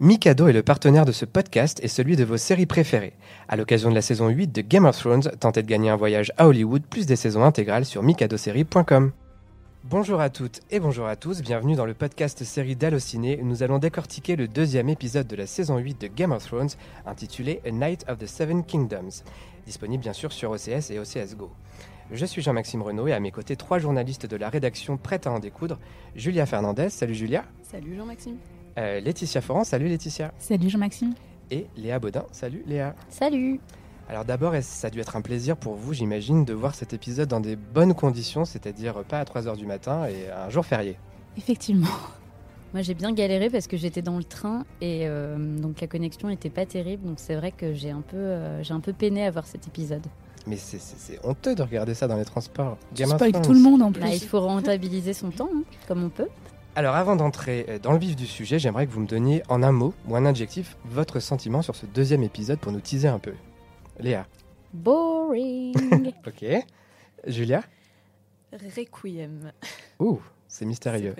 Mikado est le partenaire de ce podcast et celui de vos séries préférées. À l'occasion de la saison 8 de Game of Thrones, tentez de gagner un voyage à Hollywood plus des saisons intégrales sur mikadosérie.com. Bonjour à toutes et bonjour à tous, bienvenue dans le podcast série d'Allociné nous allons décortiquer le deuxième épisode de la saison 8 de Game of Thrones intitulé A Night of the Seven Kingdoms, disponible bien sûr sur OCS et OCS Go. Je suis Jean-Maxime Renaud et à mes côtés trois journalistes de la rédaction prêtes à en découdre. Julia Fernandez, salut Julia. Salut Jean-Maxime. Euh, Laetitia Foran, salut Laetitia. Salut Jean-Maxime. Et Léa Baudin, salut Léa. Salut. Alors d'abord, ça a dû être un plaisir pour vous, j'imagine, de voir cet épisode dans des bonnes conditions, c'est-à-dire pas à 3h du matin et un jour férié? Effectivement. Moi j'ai bien galéré parce que j'étais dans le train et euh, donc la connexion n'était pas terrible, donc c'est vrai que j'ai un, peu, euh, j'ai un peu peiné à voir cet épisode. Mais c'est honteux de regarder ça dans les transports. Tu spoil tout le monde en plus. Bah, il faut rentabiliser son temps, hein, comme on peut. Alors avant d'entrer euh, dans le vif du sujet, j'aimerais que vous me donniez en un mot ou un adjectif votre sentiment sur ce deuxième épisode pour nous teaser un peu. Léa. Boring. ok. Julia. Requiem. Ouh, c'est mystérieux.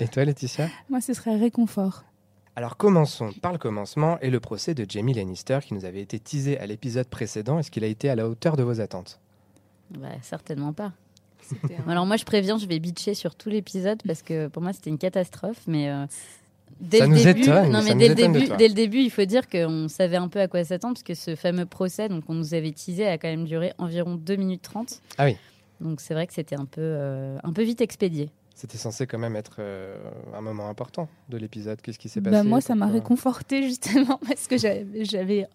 Et toi Laetitia? Moi ce serait réconfort. Alors commençons par le commencement et le procès de Jamie Lannister qui nous avait été teasé à l'épisode précédent. Est-ce qu'il a été à la hauteur de vos attentes? Bah, Certainement pas. Alors moi je préviens, je vais bitcher sur tout l'épisode parce que pour moi c'était une catastrophe, mais euh, dès ça le nous début, étonne, non ça mais nous dès le début, toi. dès le début, il faut dire qu'on savait un peu à quoi s'attendre parce que ce fameux procès, donc on nous avait teasé, a quand même duré environ 2 minutes 30. Ah oui. Donc c'est vrai que c'était un peu, euh, un peu vite expédié. C'était censé quand même être euh, un moment important de l'épisode. Qu'est-ce qui s'est passé? Bah, moi ça m'a réconforté justement parce que j'avais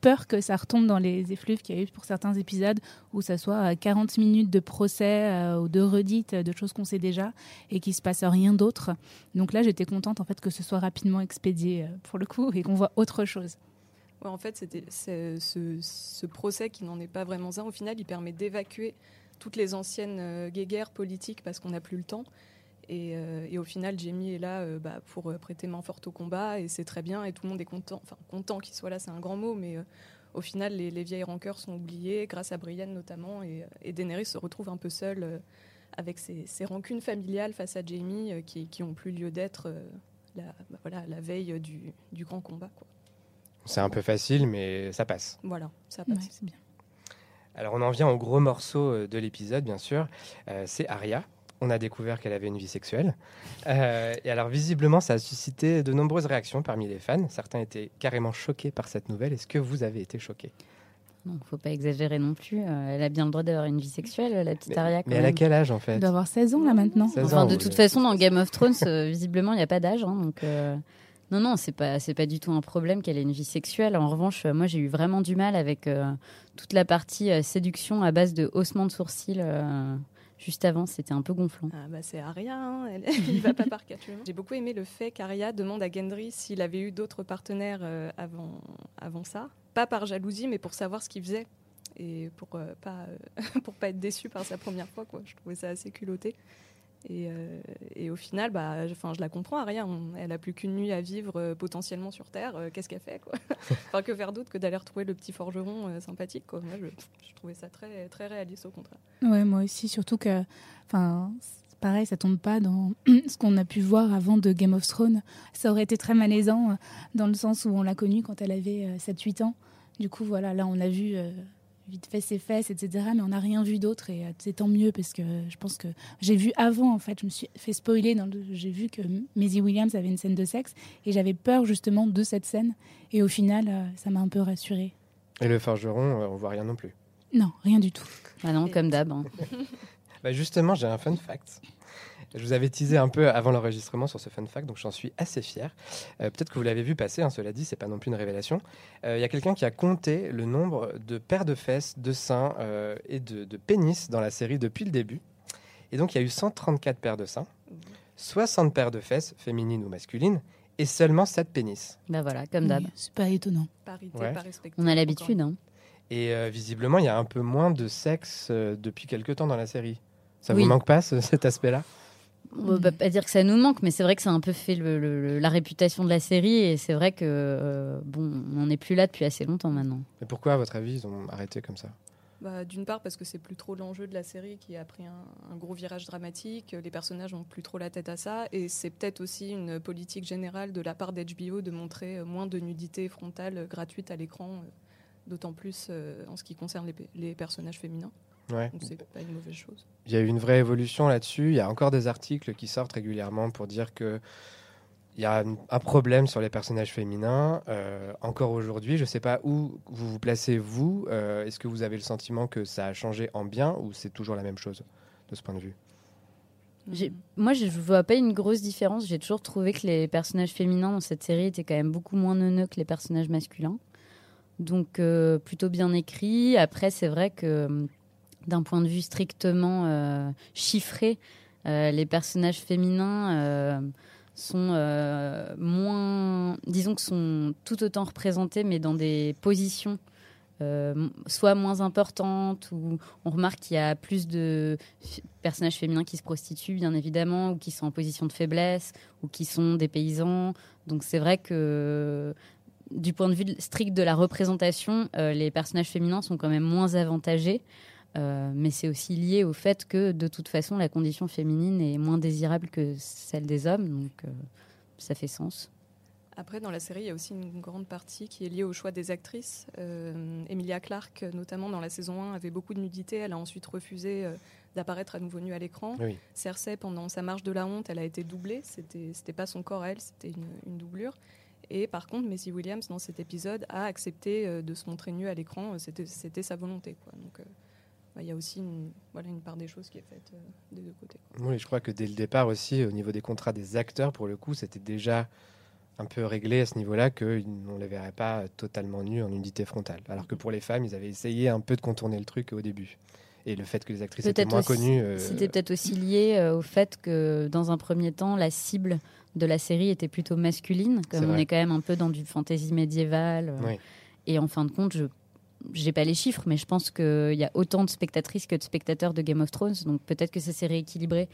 peur que ça retombe dans les effluves qu'il y a eu pour certains épisodes où ça soit euh, 40 minutes de procès euh, ou de redites de choses qu'on sait déjà et qu'il se passe rien d'autre. Donc là j'étais contente en fait que ce soit rapidement expédié euh, pour le coup et qu'on voit autre chose. En fait, ce, ce procès qui n'en est pas vraiment un. Au final, il permet d'évacuer toutes les anciennes euh, guéguerres politiques parce qu'on n'a plus le temps. Et, euh, et au final, Jamie est là euh, bah, pour euh, prêter main forte au combat et c'est très bien et tout le monde est content. Enfin, content qu'il soit là, c'est un grand mot, mais euh, au final, les, les vieilles rancœurs sont oubliées grâce à Brienne notamment et, et Daenerys se retrouve un peu seule euh, avec ses, ses rancunes familiales face à Jamie euh, qui, qui ont plus lieu d'être euh, la, bah, voilà, la veille du, du grand combat. Quoi. C'est un peu facile, mais ça passe. Voilà, ça Ouais, passe. c'est bien. Alors on en vient au gros morceau de l'épisode, bien sûr. Euh, c'est Arya. On a découvert qu'elle avait une vie sexuelle. Euh, et alors visiblement, ça a suscité de nombreuses réactions parmi les fans. Certains étaient carrément choqués par cette nouvelle. Est-ce que vous avez été choqués? Non, faut pas exagérer non plus. Euh, elle a bien le droit d'avoir une vie sexuelle, la petite Mais, Arya. quand mais elle a quel âge en fait? Elle doit avoir 16 ans là maintenant. 16 Enfin, ans, de toute façon, dans Game of Thrones, euh, visiblement, il n'y a pas d'âge. hein, donc, euh, non, non, c'est pas, c'est pas du tout un problème qu'elle ait une vie sexuelle. En revanche, moi, j'ai eu vraiment du mal avec euh, toute la partie euh, séduction à base de haussement de sourcils. Juste avant, c'était un peu gonflant. Ah bah c'est Arya, hein, elle, il va pas par quatre chemins. J'ai beaucoup aimé le fait qu'Arya demande à Gendry s'il avait eu d'autres partenaires euh, avant, avant ça. Pas par jalousie, mais pour savoir ce qu'il faisait. Et pour, euh, pas, euh, pour pas être déçu par sa première fois. Quoi. Je trouvais ça assez culotté. Et, euh, et au final, bah, je, enfin, je la comprends, Arya. on- elle a plus qu'une nuit à vivre euh, potentiellement sur Terre. euh, Qu'est-ce qu'elle fait quoi Enfin, que faire d'autre que d'aller retrouver le petit forgeron euh, sympathique quoi. Moi, je, je trouvais ça très, très réaliste au contraire. Ouais, moi aussi, surtout que, pareil, ça tombe pas dans ce qu'on a pu voir avant de Game of Thrones. Ça aurait été très malaisant dans le sens où on l'a connue quand elle avait euh, 7-8 ans. Du coup, voilà, là, on a vu euh, vite fait ses fesses, etc. Mais on n'a rien vu d'autre et euh, c'est tant mieux parce que je pense que j'ai vu avant, en fait, je me suis fait spoiler. Dans le- J'ai vu que Maisie Williams avait une scène de sexe et j'avais peur justement de cette scène. Et au final, euh, ça m'a un peu rassurée. Et le forgeron, euh, on voit rien non plus. Non, rien du tout. Ah non, comme d'hab. hein. Bah justement, j'ai un fun fact. Je vous avais teasé un peu avant l'enregistrement sur ce fun fact, donc j'en suis assez fier. Euh, Peut-être que vous l'avez vu passer, hein, cela dit, c'est pas non plus une révélation. Euh, Il y a quelqu'un qui a compté le nombre de paires de fesses, de seins euh, et de, de pénis dans la série depuis le début. Et donc il y a eu 134 paires de seins, 60 paires de fesses, féminines ou masculines, et seulement 7 pénis. Bah voilà, comme d'hab. Oui, C'est pas étonnant. Parité, Ouais. pas. On a l'habitude. Hein. Et euh, visiblement, il y a un peu moins de sexe euh, depuis quelques temps dans la série. Ça Oui. vous manque pas ce- cet aspect-là? On va pas dire que ça nous manque, mais c'est vrai que ça a un peu fait le- le- le- la réputation de la série. Et c'est vrai que, euh, bon, on n'est plus là depuis assez longtemps maintenant. Mais pourquoi, à votre avis, ils ont arrêté comme ça? Bah, D'une part parce que c'est plus trop l'enjeu de la série qui a pris un, gros virage dramatique, les personnages n'ont plus trop la tête à ça, et c'est peut-être aussi une politique générale de la part d'HBO de montrer moins de nudité frontale gratuite à l'écran, d'autant plus en ce qui concerne les personnages féminins. Ouais. Donc c'est pas une mauvaise chose. Il y a eu une vraie évolution là-dessus. Il y a encore des articles qui sortent régulièrement pour dire que il y a un problème sur les personnages féminins. Euh, encore aujourd'hui, je ne sais pas où vous vous placez, vous. Euh, est-ce que vous avez le sentiment que ça a changé en bien ou c'est toujours la même chose de ce point de vue? Moi, je ne vois pas une grosse différence. J'ai toujours trouvé que les personnages féminins dans cette série étaient quand même beaucoup moins neuneux que les personnages masculins. Donc, euh, plutôt bien écrit. Après, c'est vrai que d'un point de vue strictement euh, chiffré, euh, les personnages féminins euh, sont moins, disons que sont tout autant représentés, mais dans des positions soit moins importantes, ou on remarque qu'il y a plus de personnages féminins qui se prostituent, bien évidemment, ou qui sont en position de faiblesse, ou qui sont des paysans. Donc c'est vrai que du point de vue strict de la représentation, les personnages féminins sont quand même moins avantagés. Euh, mais c'est aussi lié au fait que de toute façon la condition féminine est moins désirable que celle des hommes, donc euh, ça fait sens. Après, dans la série, il y a aussi une grande partie qui est liée au choix des actrices. Euh, Emilia Clarke, notamment dans la saison 1, avait beaucoup de nudité. Elle a ensuite refusé d'apparaître à nouveau nue à l'écran. Cersei, pendant sa marche de la honte, elle a été doublée. C'était, c'était pas son corps elle, c'était une, doublure. Et par contre, Maisie Williams, dans cet épisode, a accepté de se montrer nue à l'écran. C'était, c'était sa volonté. Quoi. Donc, il y a aussi une, voilà, une part des choses qui est faite euh, des deux côtés. Oui, je crois que dès le départ aussi, au niveau des contrats des acteurs, pour le coup, c'était déjà un peu réglé à ce niveau-là qu'on ne les verrait pas totalement nus en nudité frontale. Alors que pour les femmes, ils avaient essayé un peu de contourner le truc au début. Et le fait que les actrices étaient moins connues. Euh, c'était peut-être aussi lié euh, au fait que, dans un premier temps, la cible de la série était plutôt masculine, comme on est quand même un peu dans du fantasy médiéval. Et en fin de compte, je j'ai pas les chiffres, mais je pense qu'il y a autant de spectatrices que de spectateurs de Game of Thrones, donc peut-être que ça s'est rééquilibré.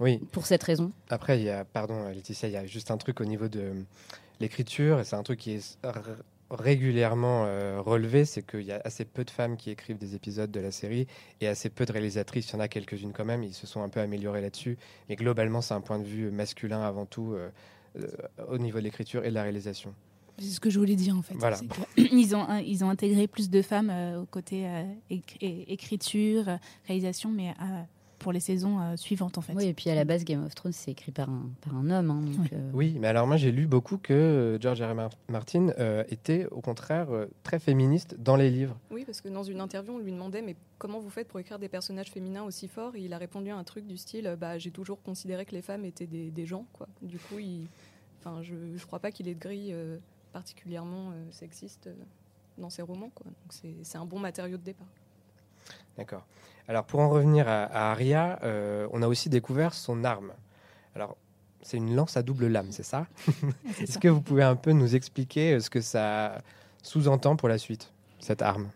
Oui. Pour cette raison. Après, il y a, pardon Laetitia, il y a juste un truc au niveau de l'écriture, et c'est un truc qui est régulièrement euh, relevé, c'est qu'il y a assez peu de femmes qui écrivent des épisodes de la série et assez peu de réalisatrices. Il y en a quelques-unes quand même, ils se sont un peu améliorés là-dessus. Mais globalement, c'est un point de vue masculin avant tout euh, euh, au niveau de l'écriture et de la réalisation. C'est ce que je voulais dire en fait. ils, ont, ils ont intégré plus de femmes euh, au côté euh, écriture, réalisation, mais euh, pour les saisons suivantes en fait. Oui, et puis à la base, Game of Thrones, c'est écrit par un, par un homme. Hein, oui. mais alors moi j'ai lu beaucoup que George R. R. Martin était au contraire très féministe dans les livres. Oui, parce que dans une interview, on lui demandait mais comment vous faites pour écrire des personnages féminins aussi forts? Et il a répondu à un truc du style bah, j'ai toujours considéré que les femmes étaient des, des gens. Quoi. Du coup, il... enfin, je ne crois pas qu'il ait de grille particulièrement euh, sexiste euh, dans ses romans. Quoi. c'est un bon matériau de départ. D'accord. Alors pour en revenir à, à Arya, euh, on a aussi découvert son arme. Alors c'est une lance à double lame, c'est ça? Est-ce que vous pouvez un peu nous expliquer ce que ça sous-entend pour la suite, cette arme?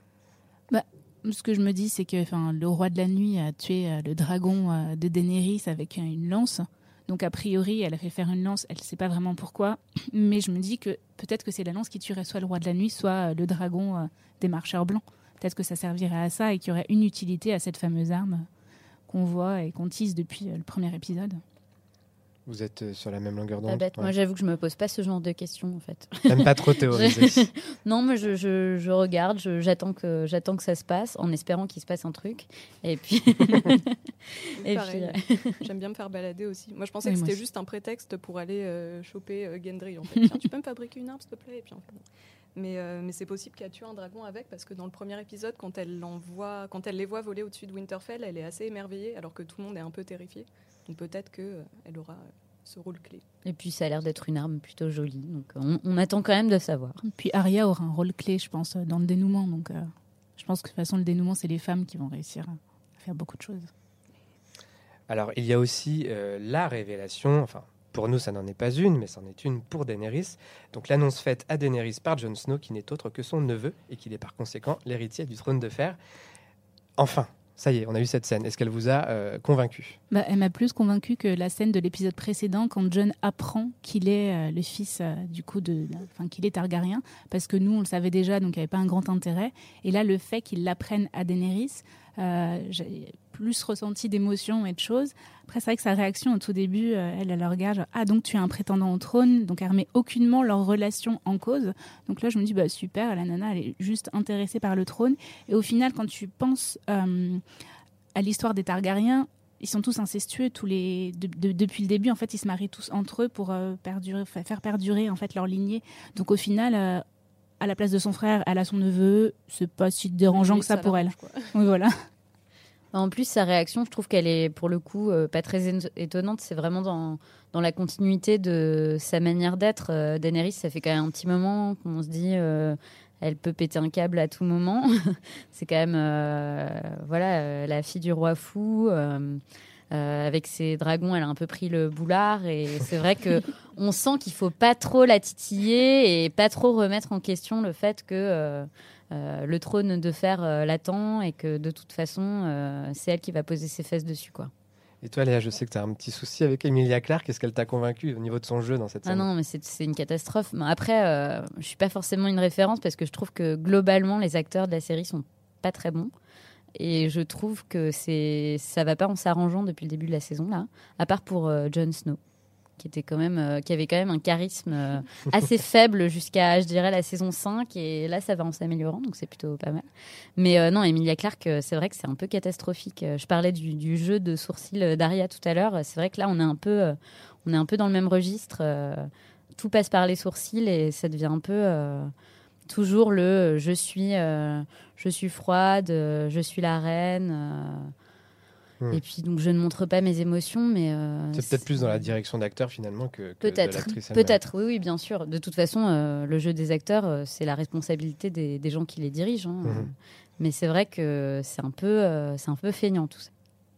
Bah, Ce que je me dis, c'est que le roi de la nuit a tué le dragon de Daenerys avec une lance. Donc a priori, elle fait faire une lance, elle ne sait pas vraiment pourquoi, mais je me dis que peut-être que c'est la lance qui tuerait soit le roi de la nuit, soit euh, le dragon euh, des marcheurs blancs. Peut-être que ça servirait à ça et qu'il y aurait une utilité à cette fameuse arme qu'on voit et qu'on tease depuis euh, le premier épisode. Vous êtes euh, sur la même longueur d'onde Moi, j'avoue que je me pose pas ce genre de questions, en fait. Même pas trop théoriser. non, mais je, je, je regarde, j'attends que, j'attends que ça se passe, en espérant qu'il se passe un truc. Et puis. et puis... Euh, J'aime bien me faire balader aussi. Moi, je pensais que c'était juste un prétexte pour aller euh, choper Gendry. En fait. tu peux me fabriquer une arme, s'il te plaît? Et puis, Mais, mais c'est possible qu'elle tue un dragon avec, parce que dans le premier épisode, quand elle, l'envoie, quand elle les voit voler au-dessus de Winterfell, elle est assez émerveillée, alors que tout le monde est un peu terrifié. Donc peut-être qu'elle euh, aura ce rôle clé. Et puis ça a l'air d'être une arme plutôt jolie, donc on, attend quand même de savoir. Puis Arya aura un rôle clé, je pense, dans le dénouement. Donc euh, je pense que de toute façon, le dénouement, c'est les femmes qui vont réussir à faire beaucoup de choses. Alors il y a aussi euh, la révélation, enfin pour nous ça n'en est pas une, mais c'en est une pour Daenerys. Donc l'annonce faite à Daenerys par Jon Snow, qui n'est autre que son neveu et qui est par conséquent l'héritier du trône de fer. Enfin, ça y est, on a eu cette scène. Est-ce qu'elle vous a euh, convaincu? Bah, Elle m'a plus convaincu que la scène de l'épisode précédent, quand John apprend qu'il est euh, le fils euh, du coup de, enfin qu'il est Targaryen, parce que nous on le savait déjà, donc il n'y avait pas un grand intérêt. Et là, le fait qu'il l'apprenne à Daenerys, plus ressenti d'émotions et de choses. Après, c'est vrai que sa réaction au tout début, elle, elle regarde ah donc tu es un prétendant au trône, donc elle remet aucunement leur relation en cause. Donc là, je me dis bah super, la nana elle est juste intéressée par le trône. Et au final, quand tu penses à l'histoire des Targaryens, ils sont tous incestueux, tous les depuis le début. En fait, ils se marient tous entre eux pour euh, perdurer, faire perdurer en fait leur lignée. Donc au final, euh, à la place de son frère, elle a son neveu. C'est pas si dérangeant que ça, pour elle. Oui, voilà. En plus, sa réaction, je trouve qu'elle est pour le coup euh, pas très étonnante. C'est vraiment dans, dans la continuité de sa manière d'être. Daenerys, ça fait quand même un petit moment qu'on se dit elle peut péter un câble à tout moment. c'est quand même euh, voilà euh, la fille du roi fou. Euh, avec ses dragons, elle a un peu pris le boulard et c'est vrai que on sent qu'il faut pas trop la titiller et pas trop remettre en question le fait que le trône de fer l'attend et que de toute façon c'est elle qui va poser ses fesses dessus quoi. Et toi, Léa, je sais que tu as un petit souci avec Emilia Clarke. Est-ce qu'elle t'a convaincu au niveau de son jeu dans cette ah scène Ah non, mais c'est une catastrophe. Après, euh, je suis pas forcément une référence parce que je trouve que globalement, les acteurs de la série sont pas très bons. Et je trouve que c'est ça va pas en s'arrangeant depuis le début de la saison là, à part pour euh, Jon Snow qui était quand même euh, qui avait quand même un charisme euh, assez faible jusqu'à je dirais la saison 5 et là ça va en s'améliorant donc c'est plutôt pas mal. Mais euh, non Emilia Clarke c'est vrai que c'est un peu catastrophique. Je parlais du, jeu de sourcils d'Aria tout à l'heure. C'est vrai que là on est un peu on est un peu dans le même registre tout passe par les sourcils et ça devient un peu toujours le je suis je suis froide je suis la reine Hmm. Et puis donc je ne montre pas mes émotions, mais euh, c'est peut-être plus dans la direction d'acteur finalement que, peut-être, peut-être, oui, oui, bien sûr. De toute façon, euh, le jeu des acteurs, euh, c'est la responsabilité des, gens qui les dirigent. Hein. Hmm. Mais c'est vrai que c'est un peu, c'est un peu feignant tout ça.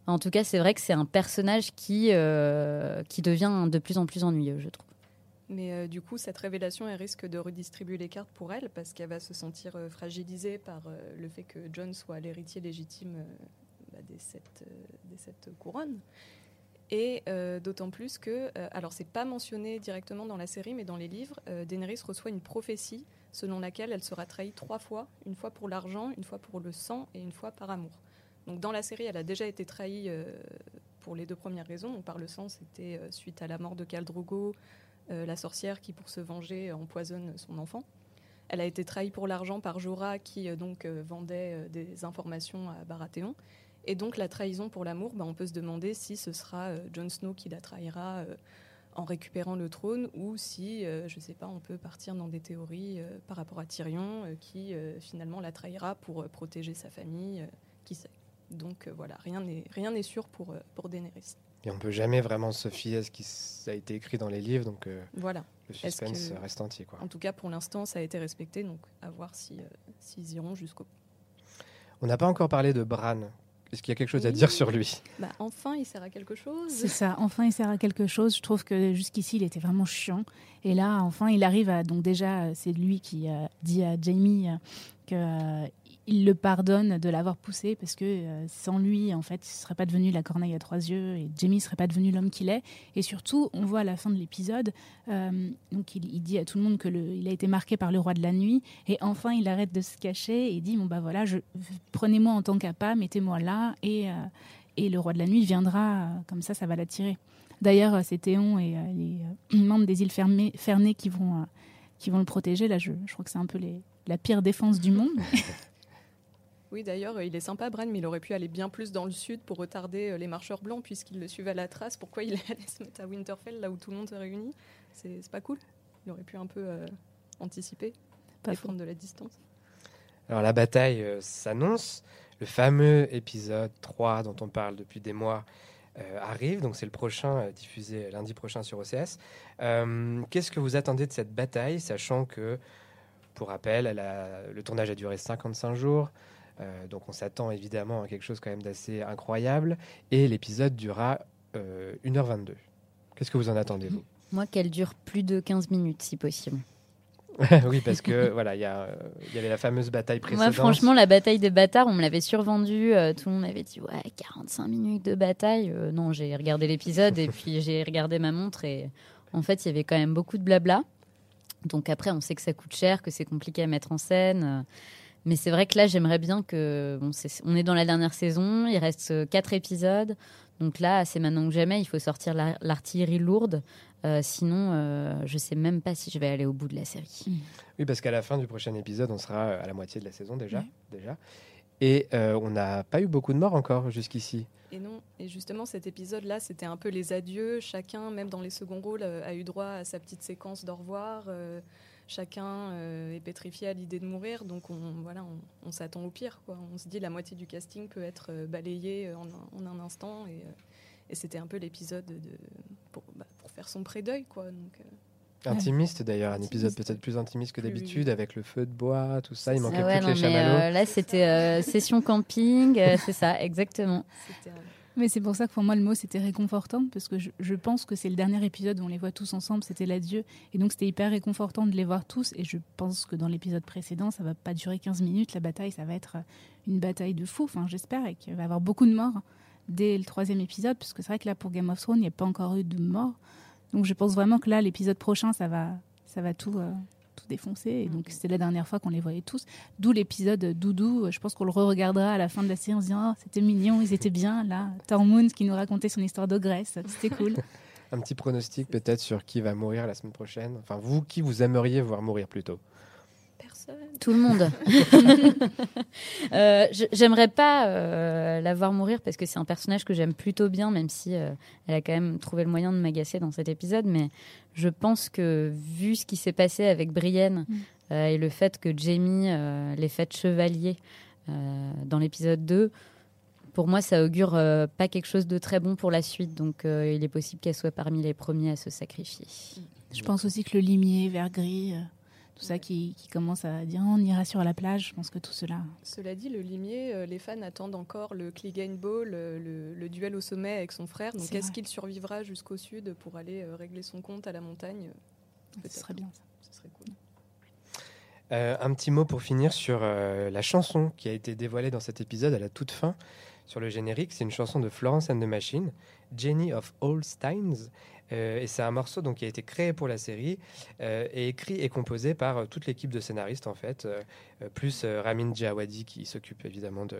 En tout cas, c'est vrai que c'est un personnage qui qui devient de plus en plus ennuyeux, je trouve. Mais du coup, cette révélation, elle risque de redistribuer les cartes pour elle parce qu'elle va se sentir fragilisée par le fait que John soit l'héritier légitime bah, des, sept, euh, des couronnes. Et euh, d'autant plus que, euh, alors c'est pas mentionné directement dans la série, mais dans les livres, Daenerys reçoit une prophétie selon laquelle elle sera trahie trois fois, une fois pour l'argent, une fois pour le sang et une fois par amour. Donc dans la série, elle a déjà été trahie pour les deux premières raisons. Par le sang, c'était suite à la mort de Khal Drogo, la sorcière qui, pour se venger, empoisonne son enfant. Elle a été trahie pour l'argent par Jorah qui donc vendait des informations à Baratheon. Et donc la trahison pour l'amour, bah, on peut se demander si ce sera euh, Jon Snow qui la trahira euh, en récupérant le trône ou si, euh, je ne sais pas, on peut partir dans des théories par rapport à Tyrion qui finalement la trahira pour protéger sa famille, qui sait. Donc voilà, rien n'est sûr pour pour Daenerys. Et on peut jamais vraiment se fier à ce qui a été écrit dans les livres, donc voilà. le suspense reste entier. Quoi. En tout cas, pour l'instant, ça a été respecté, donc à voir s'ils si, s'ils iront jusqu'au on n'a pas encore parlé de Bran, est-ce qu'il y a quelque chose à dire sur lui? Bah, Enfin, il sert à quelque chose. C'est ça, enfin, il sert à quelque chose. Je trouve que jusqu'ici, il était vraiment chiant. Et là, enfin, il arrive à. Donc, déjà, c'est lui qui a dit à Jamie que euh, il le pardonne de l'avoir poussé parce que euh, sans lui, en fait, il serait pas devenu la corneille à trois yeux et Jamie serait pas devenu l'homme qu'il est. Et surtout, on voit à la fin de l'épisode, euh, donc il, dit à tout le monde que il a été marqué par le roi de la nuit et enfin il arrête de se cacher et dit bon bah voilà, prenez-moi en tant qu'appât, mettez-moi là et euh, et le roi de la nuit viendra comme ça, ça va l'attirer. D'ailleurs, c'est Théon et les membres des îles fermées, Fernées qui vont qui vont le protéger. Là, je, je crois que c'est un peu les, la pire défense du monde. Oui, d'ailleurs, il est sympa, Bran, mais il aurait pu aller bien plus dans le sud pour retarder euh, les marcheurs blancs, puisqu'il le suivait à la trace. Pourquoi il est allé se mettre à Winterfell, là où tout le monde se réunit? C'est pas cool. Il aurait pu un peu euh, anticiper, pas prendre de la distance. Alors, la bataille euh, s'annonce. Le fameux épisode 3 dont on parle depuis des mois arrive. Donc, c'est le prochain, diffusé lundi prochain sur OCS. Qu'est-ce que vous attendez de cette bataille, sachant que, pour rappel, le tournage a duré 55 jours. Euh, donc on s'attend évidemment à quelque chose quand même d'assez incroyable. Et l'épisode durera 1h22. Euh, Qu'est-ce que vous en attendez, vous? Moi, qu'elle dure plus de 15 minutes, si possible. oui, parce que voilà, il y, il y avait la fameuse bataille précédente. Moi, franchement, la bataille des bâtards, on me l'avait survendu. euh, tout le monde m'avait dit, ouais, 45 minutes de bataille. Euh, non, j'ai regardé l'épisode et puis j'ai regardé ma montre et en fait, il y avait quand même beaucoup de blabla. Donc après, on sait que ça coûte cher, que c'est compliqué à mettre en scène. Mais c'est vrai que là, j'aimerais bien que. Bon, on est dans la dernière saison, il reste euh, quatre épisodes. Donc là, c'est maintenant que jamais, il faut sortir la- l'artillerie lourde. Euh, sinon, euh, je sais même pas si je vais aller au bout de la série. Oui, parce qu'à la fin du prochain épisode, on sera à la moitié de la saison déjà. Déjà. Et euh, on n'a pas eu beaucoup de morts encore jusqu'ici. Et non, et justement cet épisode-là, c'était un peu les adieux. Chacun, même dans les seconds rôles, a eu droit à sa petite séquence d'au revoir. Euh, chacun euh, est pétrifié à l'idée de mourir, donc on, voilà, on, on s'attend au pire. Quoi. On se dit la moitié du casting peut être euh, balayé en, un- en un instant, et, euh, et c'était un peu l'épisode de, pour, bah, pour faire son pré-deuil. Quoi. Donc, euh, Intimiste d'ailleurs, un épisode peut-être plus intimiste que Plus- d'habitude, avec le feu de bois, tout ça. Il manquait Ah ouais, plus que non, les mais, chamallows. euh, là, c'était euh, session camping, euh, c'est ça, exactement. c'était un- Mais c'est pour ça que pour moi, le mot, c'était réconfortant, parce que je, pense que c'est le dernier épisode où on les voit tous ensemble, c'était l'adieu. Et donc, c'était hyper réconfortant de les voir tous. Et je pense que dans l'épisode précédent, ça va pas durer 15 minutes, la bataille, ça va être une bataille de fou. Enfin, j'espère, et qu'il va y avoir beaucoup de morts dès le troisième épisode, parce que c'est vrai que là, pour Game of Thrones, il n'y a pas encore eu de morts. Donc, je pense vraiment que là, l'épisode prochain, ça va, ça va tout. euh, tout défoncer. Et donc c'était la dernière fois qu'on les voyait tous. D'où l'épisode Doudou. Je pense qu'on le re-regardera à la fin de la série en se disant Oh, c'était mignon ils étaient bien là. Tormund qui nous racontait son histoire d'ogresse. C'était cool. Un petit pronostic peut-être sur qui va mourir la semaine prochaine. Enfin, vous, qui vous aimeriez voir mourir plutôt Tout le monde. Euh, J'aimerais pas euh, la voir mourir parce que c'est un personnage que j'aime plutôt bien, même si euh, elle a quand même trouvé le moyen de m'agacer dans cet épisode. Mais je pense que vu ce qui s'est passé avec Brienne Mm. et le fait que Jamie l'ait fait chevalier dans l'épisode 2, pour moi, ça augure euh, pas quelque chose de très bon pour la suite. Donc, euh, il est possible qu'elle soit parmi les premiers à se sacrifier. je pense aussi que le limier vert gris euh, tout ça qui, qui commence à dire on ira sur la plage je pense que tout cela Cela dit, le limier, euh, les fans attendent encore le Clegane Ball, euh, le, le duel au sommet avec son frère. Donc est-ce qu'il survivra jusqu'au sud pour aller euh, régler son compte à la montagne? Ce Peut-être. serait bien ça. Ce serait cool. Euh, un petit mot pour finir sur euh, la chanson qui a été dévoilée dans cet épisode à la toute fin sur le générique. C'est une chanson de Florence and the Machine, Jenny of All Steins. Euh, et c'est un morceau donc, qui a été créé pour la série euh, et écrit et composé par euh, toute l'équipe de scénaristes en fait, plus euh, Ramin Djawadi qui s'occupe évidemment de,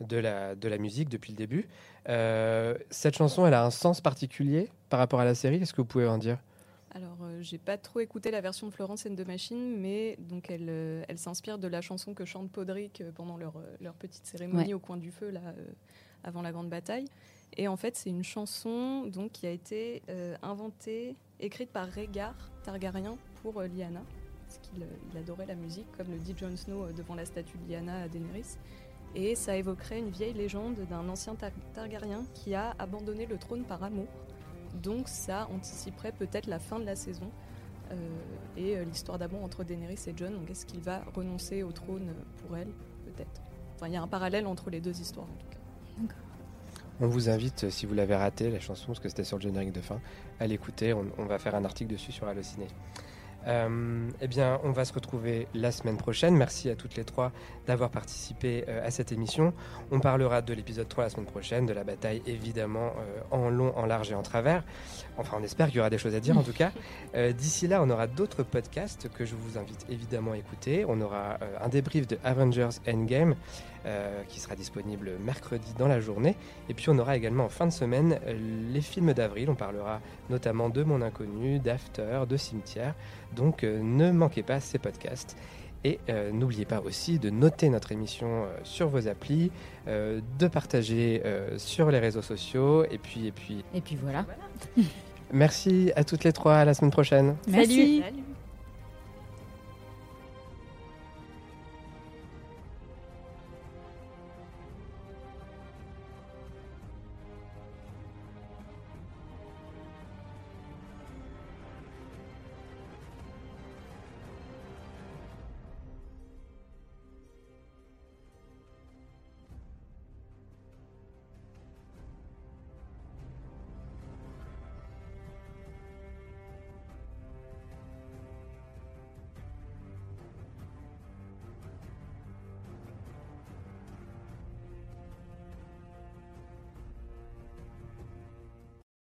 de, la, de la musique depuis le début. Euh, cette chanson, elle a un sens particulier par rapport à la série? Est-ce que vous pouvez en dire? Alors, euh, j'ai pas trop écouté la version de Florence and the Machine, mais donc elle, euh, elle s'inspire de la chanson que chante Podrick pendant leur, leur petite cérémonie Ouais. au coin du feu là, euh, avant la grande bataille. Et en fait, c'est une chanson donc qui a été euh, inventée, écrite par Rhaegar Targaryen pour euh, Lyanna, parce qu'il euh, adorait la musique, comme le dit Jon Snow euh, devant la statue de Lyanna à Daenerys. Et ça évoquerait une vieille légende d'un ancien Tar- Targaryen qui a abandonné le trône par amour. Donc ça anticiperait peut-être la fin de la saison et l'histoire d'amour entre Daenerys et Jon. Donc est-ce qu'il va renoncer au trône pour elle Peut-être? Enfin, il y a un parallèle entre les deux histoires en tout. On vous invite, si vous l'avez raté, la chanson, parce que c'était sur le générique de fin, à l'écouter. On, on va faire un article dessus sur Allociné. Euh, eh bien, on va se retrouver la semaine prochaine. Merci à toutes les trois d'avoir participé euh, à cette émission. On parlera de l'épisode 3 la semaine prochaine, de la bataille évidemment euh, en long, en large et en travers. Enfin, on espère qu'il y aura des choses à dire en tout cas. D'ici là, on aura d'autres podcasts que je vous invite évidemment à écouter. On aura un débrief de Avengers Endgame qui sera disponible mercredi dans la journée. Et puis on aura également en fin de semaine les films d'avril. On parlera notamment de Mon Inconnu, d'After, de Cimetière. Donc euh, ne manquez pas ces podcasts. Et euh, n'oubliez pas aussi de noter notre émission euh, sur vos applis, euh, de partager euh, sur les réseaux sociaux. Et puis, et puis, Et puis voilà. merci à toutes les trois. À la semaine prochaine. merci Salut. Salut